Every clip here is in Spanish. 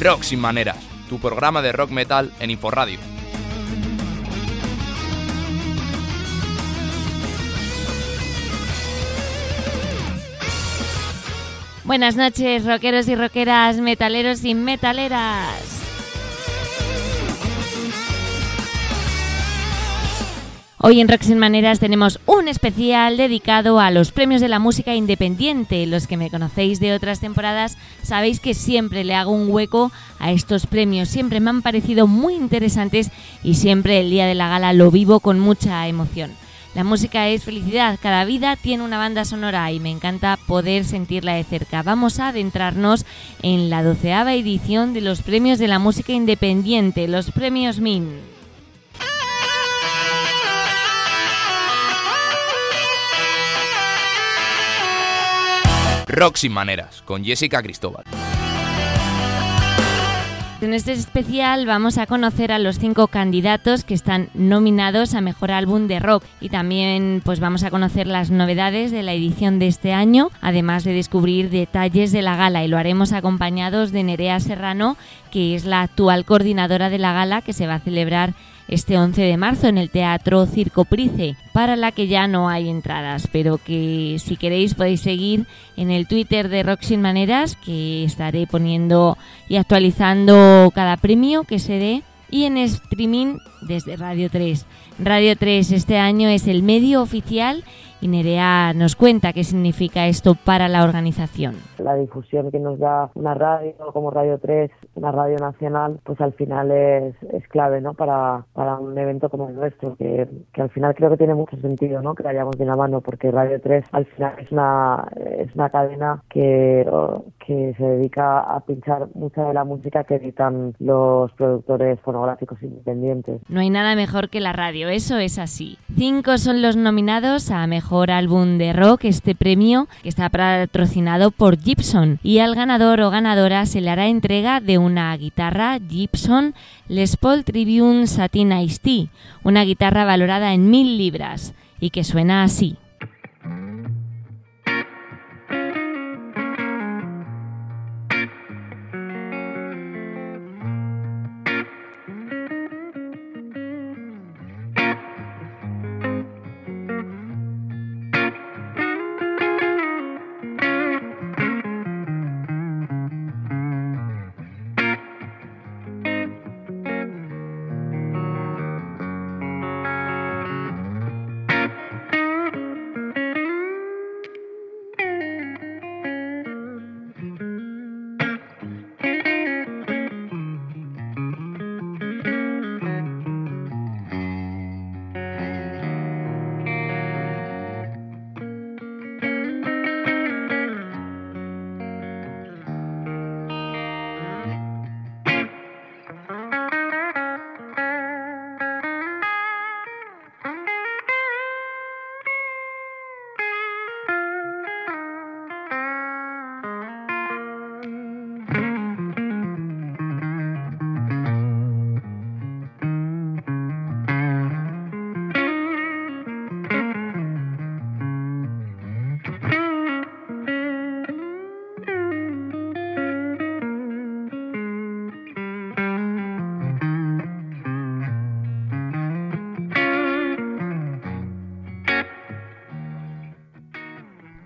Rock sin maneras, tu programa de rock metal en Inforradio. Buenas noches, rockeros y rockeras, metaleros y metaleras. Hoy en Rock Sin Maneras tenemos un especial dedicado a los premios de la música independiente. Los que me conocéis de otras temporadas sabéis que siempre le hago un hueco a estos premios. Siempre me han parecido muy interesantes y siempre el día de la gala lo vivo con mucha emoción. La música es felicidad, cada vida tiene una banda sonora y me encanta poder sentirla de cerca. Vamos a adentrarnos en la doceava edición de los premios de la música independiente, los premios MIN. Rock sin maneras, con Jessica Cristóbal. En este especial vamos a conocer a los cinco candidatos que están nominados a Mejor Álbum de Rock y también pues vamos a conocer las novedades de la edición de este año, además de descubrir detalles de la gala y lo haremos acompañados de Nerea Serrano, que es la actual coordinadora de la gala que se va a celebrar este 11 de marzo en el Teatro Circo Price, para la que ya no hay entradas, pero que si queréis podéis seguir en el Twitter de Rock Maneras, que estaré poniendo y actualizando cada premio que se dé, y en streaming desde Radio 3. Radio 3 este año es el medio oficial y Nerea nos cuenta qué significa esto para la organización. La difusión que nos da una radio como Radio 3, una radio nacional, pues al final es, es clave ¿no? para, para un evento como el nuestro, que, que al final creo que tiene mucho sentido ¿no? que vayamos de la mano, porque Radio 3 al final es una, es una cadena que, que se dedica a pinchar mucha de la música que editan los productores fonográficos independientes. No hay nada mejor que la radio, eso es así. Cinco son los nominados a Mejor álbum de rock, este premio que está patrocinado por Gibson. Y al ganador o ganadora se le hará entrega de una guitarra Gibson Les Paul Tribune Satin Ice Tea, una guitarra valorada en mil libras y que suena así.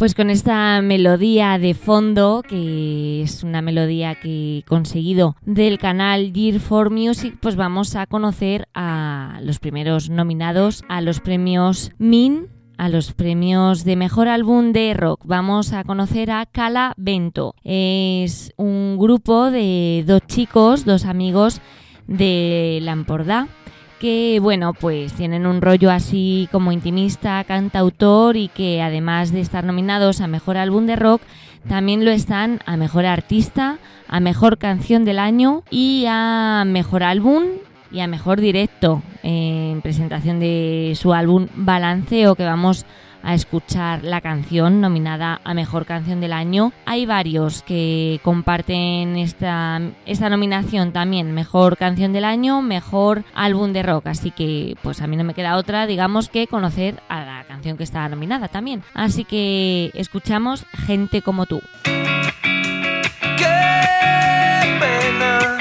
Pues con esta melodía de fondo, que es una melodía que he conseguido del canal Gear for Music, pues vamos a conocer a los primeros nominados a los premios MIN, a los premios de mejor álbum de rock. Vamos a conocer a Cala Vento. Es un grupo de dos chicos, dos amigos de Lampordá que bueno, pues tienen un rollo así como intimista, cantautor y que además de estar nominados a Mejor Álbum de Rock, también lo están a Mejor Artista, a Mejor Canción del Año y a Mejor Álbum y a Mejor Directo en presentación de su álbum Balanceo que vamos a escuchar la canción nominada a Mejor Canción del Año. Hay varios que comparten esta, esta nominación también, Mejor Canción del Año, Mejor Álbum de Rock, así que pues a mí no me queda otra, digamos, que conocer a la canción que está nominada también. Así que escuchamos Gente como tú. Qué pena,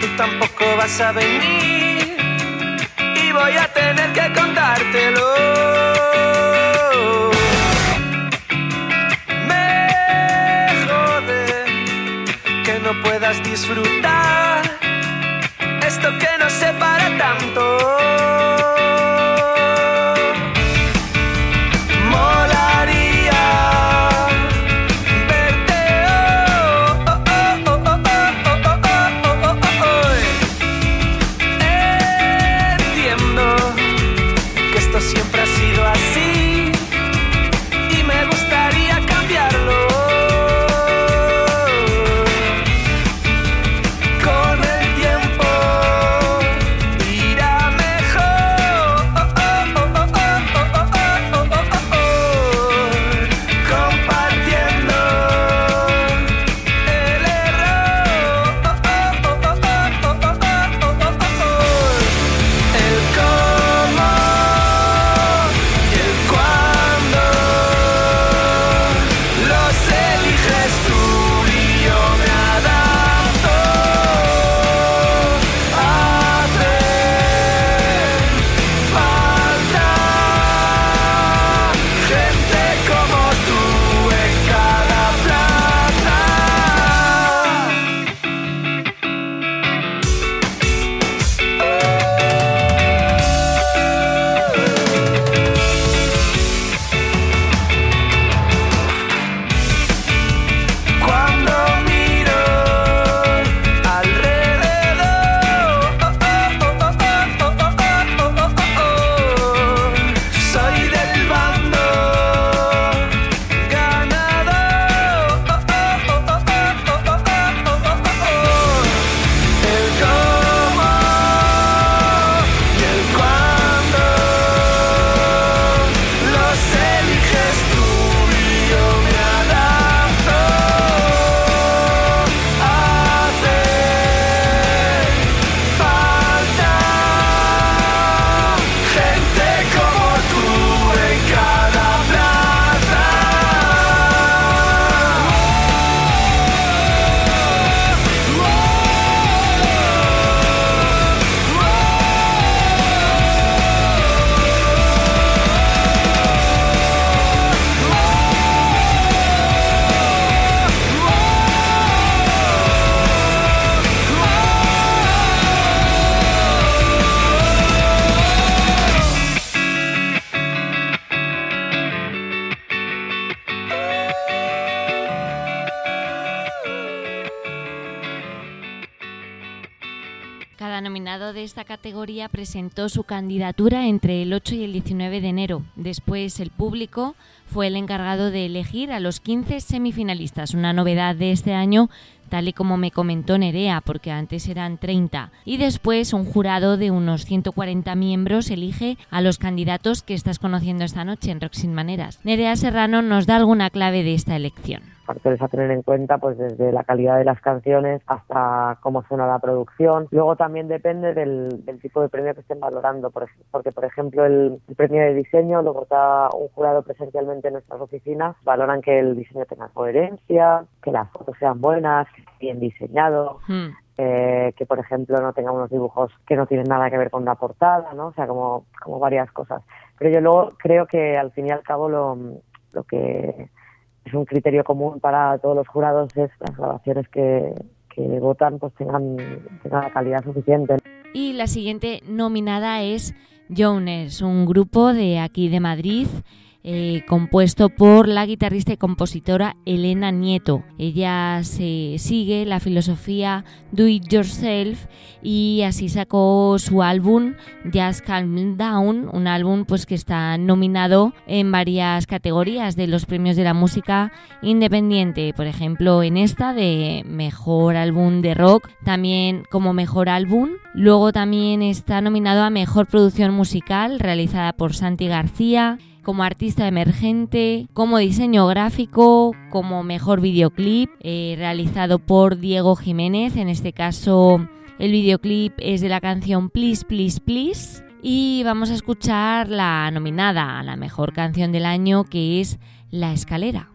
tú tampoco vas a venir y voy a tener que contártelo. for the presentó su candidatura entre el 8 y el 19 de enero. Después el público fue el encargado de elegir a los 15 semifinalistas, una novedad de este año tal y como me comentó Nerea, porque antes eran 30. Y después un jurado de unos 140 miembros elige a los candidatos que estás conociendo esta noche en Roxin Maneras. Nerea Serrano nos da alguna clave de esta elección factores a tener en cuenta, pues desde la calidad de las canciones hasta cómo suena la producción. Luego también depende del, tipo de premio que estén valorando, porque por ejemplo el, premio de diseño luego está un jurado presencialmente en nuestras oficinas, valoran que el diseño tenga coherencia, que las fotos sean buenas, bien diseñado. Hmm. Eh, que por ejemplo no tenga unos dibujos que no tienen nada que ver con la portada, ¿no? O sea, como, como varias cosas. Pero yo luego creo que al fin y al cabo lo, lo que es un criterio común para todos los jurados es las grabaciones que, votan pues tengan, tengan la calidad suficiente. Y la siguiente nominada es Jones, un grupo de aquí de Madrid eh, compuesto por la guitarrista y compositora Elena Nieto. Ella sigue la filosofía Do It Yourself y así sacó su álbum Just Calm Down, un álbum pues que está nominado en varias categorías de los premios de la música independiente, por ejemplo en esta de mejor álbum de rock, también como mejor álbum. Luego también está nominado a mejor producción musical realizada por Santi García como artista emergente, como diseño gráfico, como mejor videoclip eh, realizado por Diego Jiménez. En este caso, el videoclip es de la canción Please, Please, Please. Y vamos a escuchar la nominada a la mejor canción del año que es La Escalera.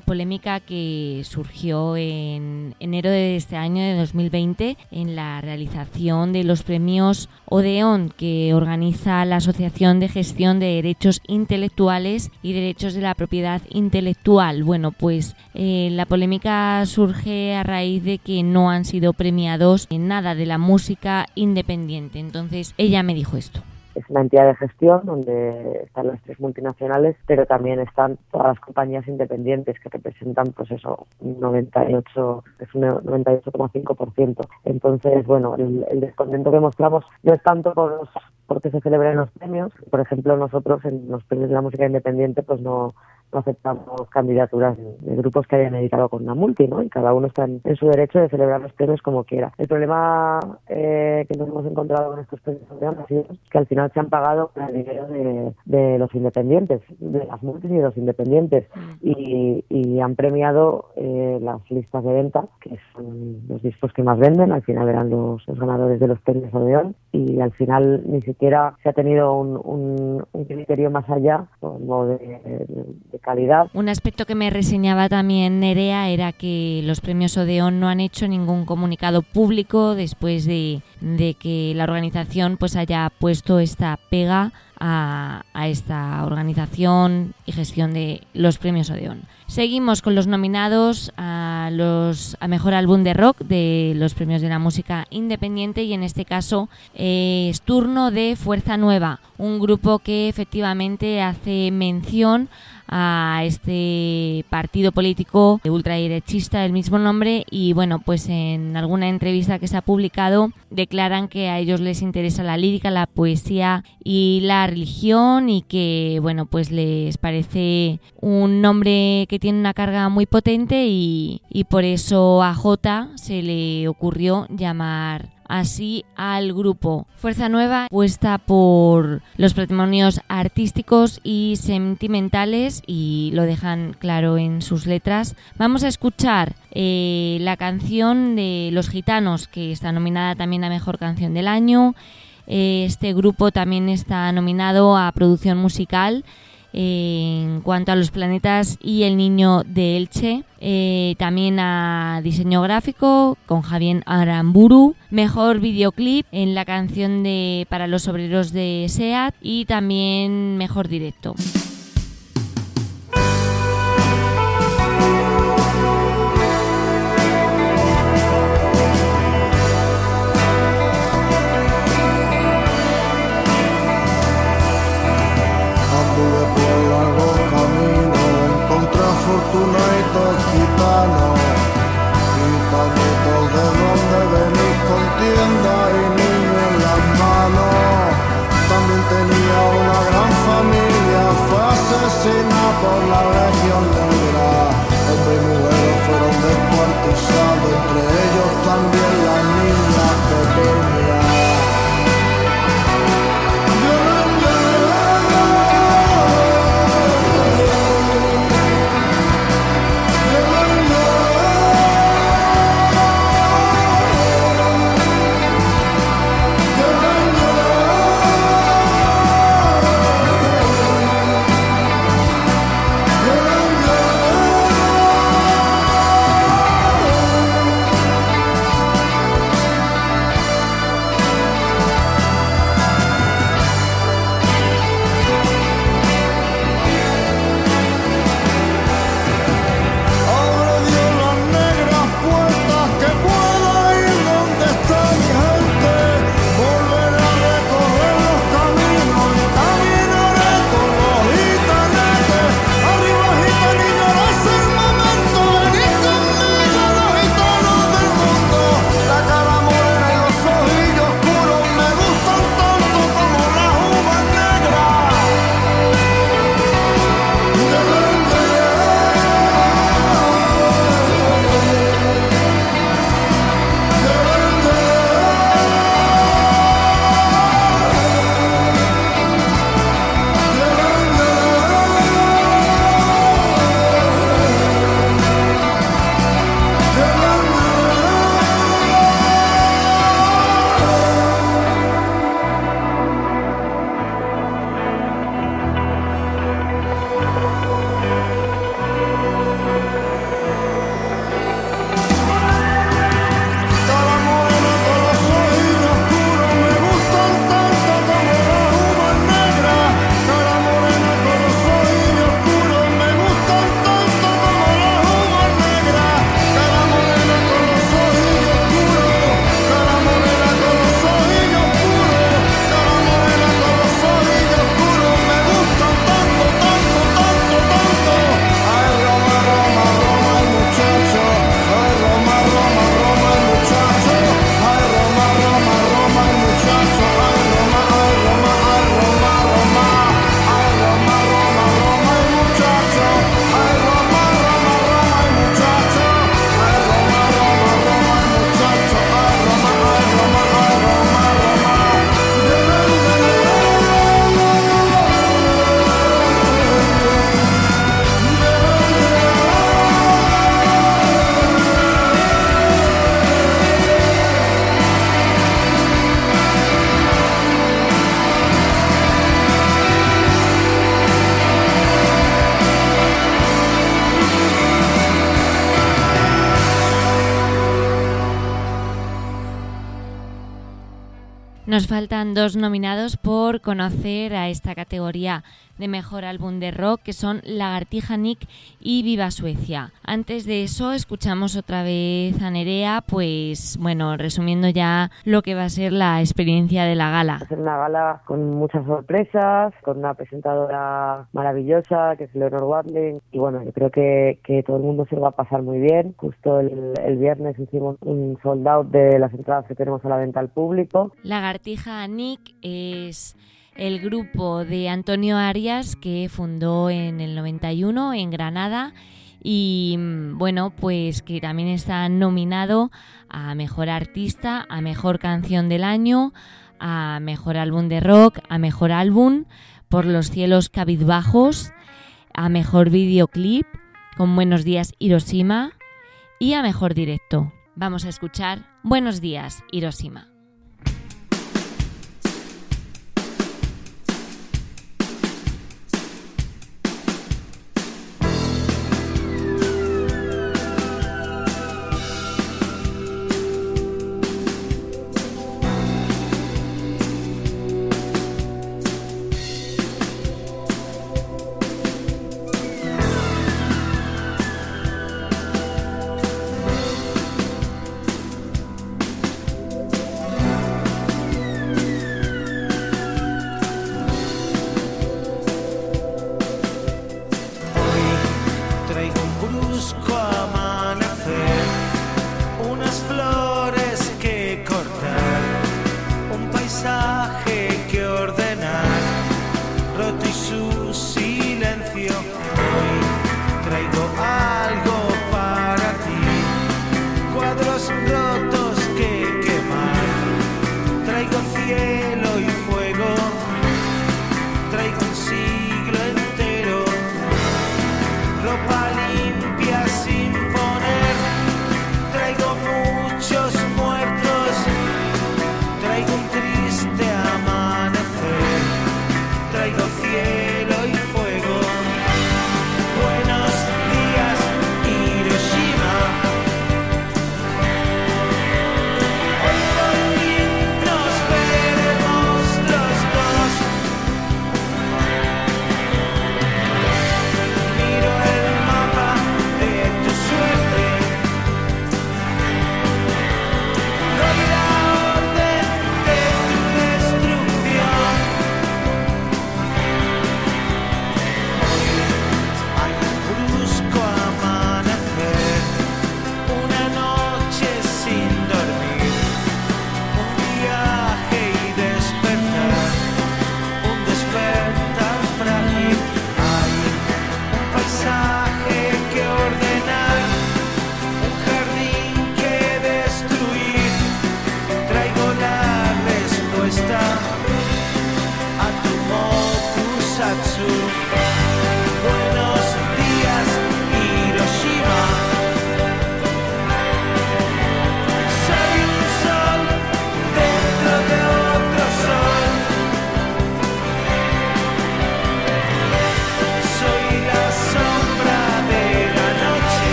Polémica que surgió en enero de este año de 2020 en la realización de los premios Odeon que organiza la Asociación de Gestión de Derechos Intelectuales y Derechos de la Propiedad Intelectual. Bueno, pues eh, la polémica surge a raíz de que no han sido premiados en nada de la música independiente. Entonces ella me dijo esto es una entidad de gestión donde están las tres multinacionales, pero también están todas las compañías independientes que representan, pues eso, 98, es un 98,5%. Entonces, bueno, el, descontento que mostramos no es tanto por los porque se celebren los premios. Por ejemplo, nosotros en los premios de la música independiente, pues no no aceptamos candidaturas de grupos que hayan editado con una multi, ¿no? Y cada uno está en, su derecho de celebrar los premios como quiera. El problema eh, que nos hemos encontrado con estos premios ha sido que al final se han pagado con el dinero de, los independientes, de las multis y de los independientes, mm. y, han premiado eh, las listas de venta, que son los discos que más venden, al final eran los, ganadores de los premios Odeón, y al final ni siquiera se ha tenido un, criterio más allá como de, calidad. Un aspecto que me reseñaba también Nerea era que los premios Odeón no han hecho ningún comunicado público después de, de que la organización pues haya puesto esta pega a, esta organización y gestión de los premios Odeón. Seguimos con los nominados a los a mejor álbum de rock de los premios de la música independiente y en este caso eh, es turno de Fuerza Nueva, un grupo que efectivamente hace mención a este partido político ultraderechista del mismo nombre y bueno, pues en alguna entrevista que se ha publicado declaran que a ellos les interesa la lírica, la poesía y la religión y que bueno, pues les parece un nombre que tiene una carga muy potente y, y por eso a J se le ocurrió llamar así al grupo. Fuerza Nueva puesta por los patrimonios artísticos y sentimentales y lo dejan claro en sus letras. Vamos a escuchar eh, la canción de Los Gitanos, que está nominada también a Mejor Canción del Año. Eh, este grupo también está nominado a Producción Musical en cuanto a los planetas y el niño de Elche, eh, también a diseño gráfico con Javier Aramburu, mejor videoclip en la canción de para los obreros de SEAT y también mejor directo. fortunato gitano, gitanitos de donde venís con tienda y niño en las manos. También tenía una gran familia, fue asesinada por la legión de Nos faltan dos nominados por conocer a esta categoría de mejor álbum de rock, que son Lagartija Nick y Viva Suecia. Antes de eso, escuchamos otra vez a Nerea, pues bueno, resumiendo ya lo que va a ser la experiencia de la gala. Va a ser una gala con muchas sorpresas, con una presentadora maravillosa que es Leonor Watling y bueno, yo creo que, que todo el mundo se lo va a pasar muy bien. Justo el, el viernes hicimos un sold out de las entradas que tenemos a la venta al público. Lagartija Nick es el grupo de Antonio Arias que fundó en el 91 en Granada y mm, bueno, pues que también está nominado a Mejor Artista, a Mejor Canción del Año, a Mejor Álbum de Rock, a Mejor Álbum, por los cielos cabizbajos, a Mejor Videoclip, con Buenos Días Hiroshima y a Mejor Directo. Vamos a escuchar Buenos Días Hiroshima.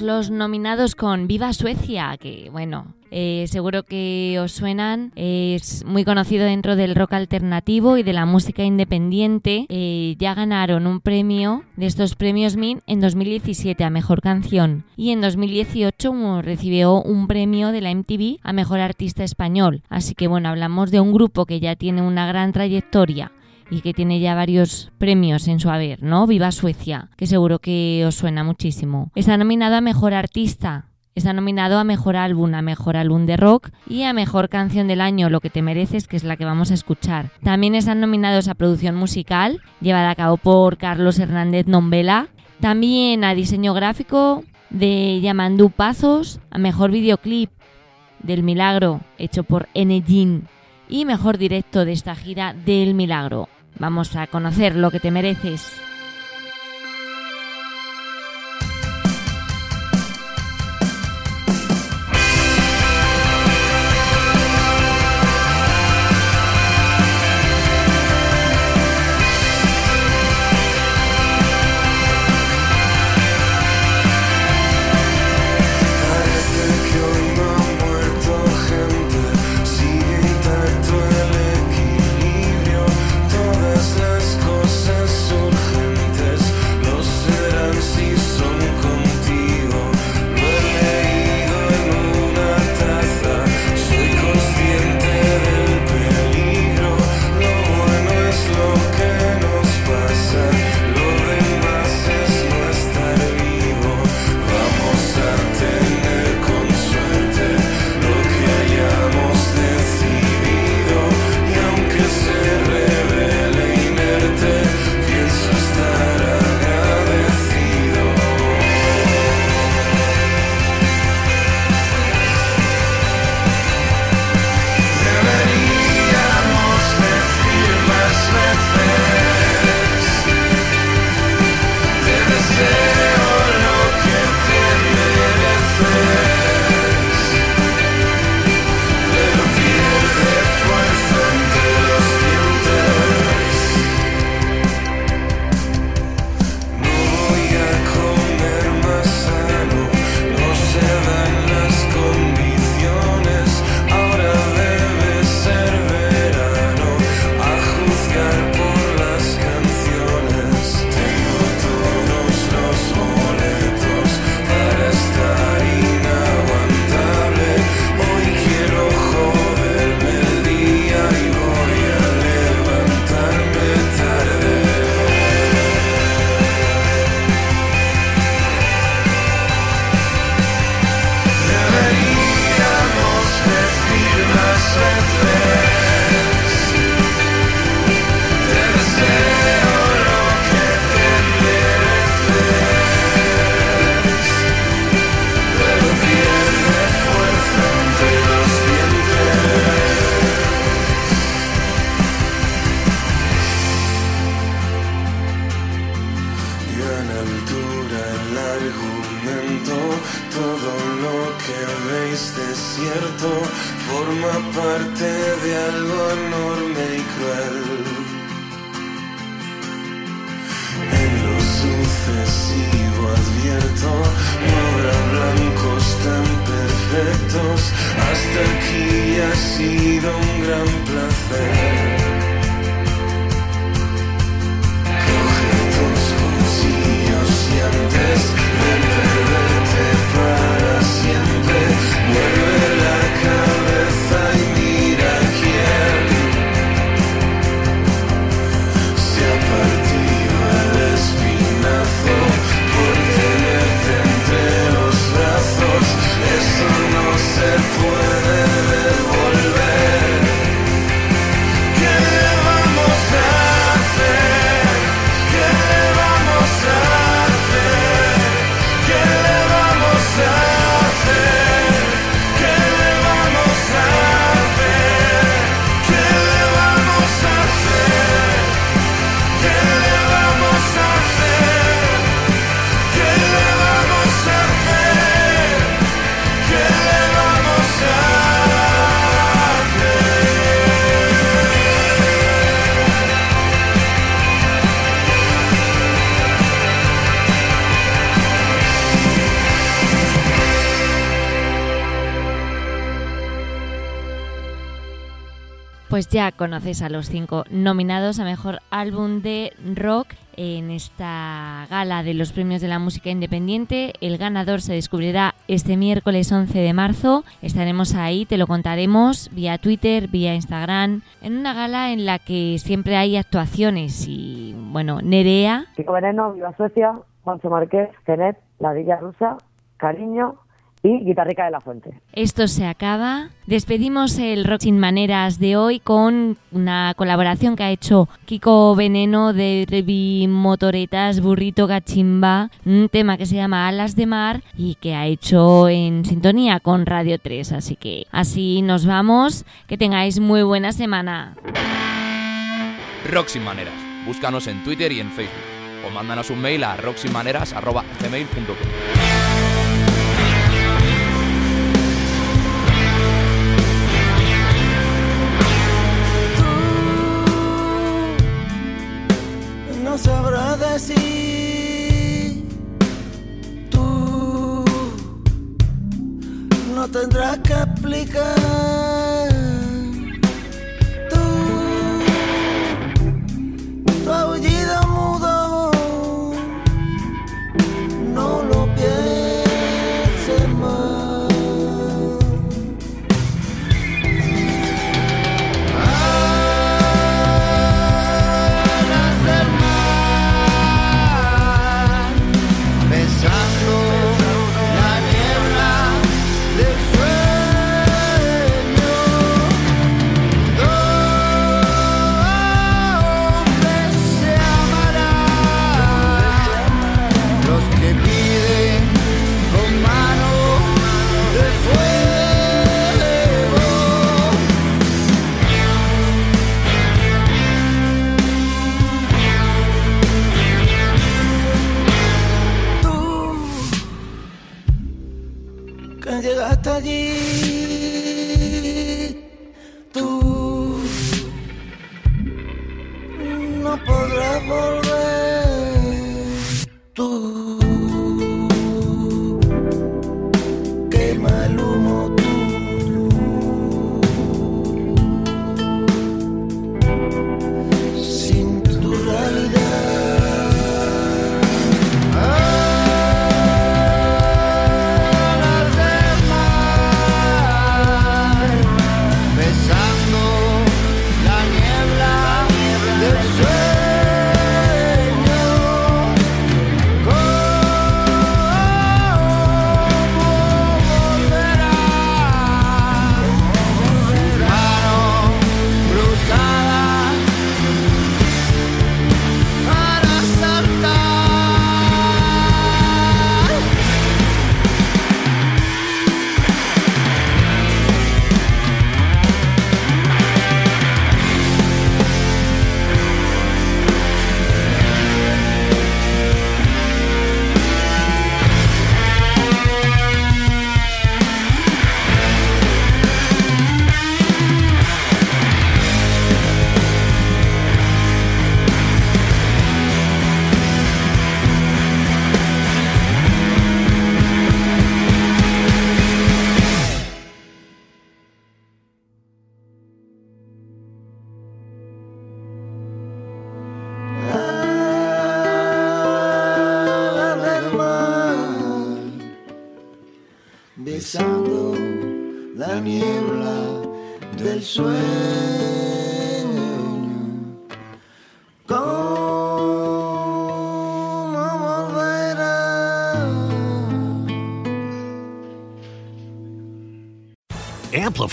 Los nominados con Viva Suecia, que bueno, eh, seguro que os suenan. Es muy conocido dentro del rock alternativo y de la música independiente. Eh, ya ganaron un premio de estos premios MIN en 2017 a Mejor Canción y en 2018 recibió un premio de la MTV a Mejor Artista Español. Así que bueno, hablamos de un grupo que ya tiene una gran trayectoria y que tiene ya varios premios en su haber, ¿no? Viva Suecia, que seguro que os suena muchísimo. Está nominado a Mejor Artista. Está nominado a Mejor Álbum, a Mejor Álbum de Rock y a Mejor Canción del Año, Lo que te mereces, que es la que vamos a escuchar. También están nominados a Producción Musical, llevada a cabo por Carlos Hernández Nombela. También a Diseño Gráfico de Yamandú Pazos, a Mejor Videoclip del Milagro, hecho por Enegin. Y Mejor Directo de esta gira del Milagro. Vamos a conocer lo que te mereces. Ya conoces a los cinco nominados a Mejor Álbum de Rock en esta gala de los premios de la música independiente. El ganador se descubrirá este miércoles 11 de marzo. Estaremos ahí, te lo contaremos vía Twitter, vía Instagram, en una gala en la que siempre hay actuaciones y, bueno, Nerea. Kiko Veneno, Viva Suecia, Juancho Márquez, Zenet, La Villa Rusa, Cariño y Guitarrica de la Fuente. Esto se acaba. Despedimos el Rock Sin Maneras de hoy con una colaboración que ha hecho Kiko Veneno de Revi Motoretas, Burrito Gachimba, un tema que se llama Alas de Mar y que ha hecho en sintonía con Radio 3. Así que así nos vamos. Que tengáis muy buena semana. Rock Sin Maneras. Búscanos en Twitter y en Facebook. O mándanos un mail a rocksinmaneras.gmail.com no sabrás decir. Tú no tendrás que explicar.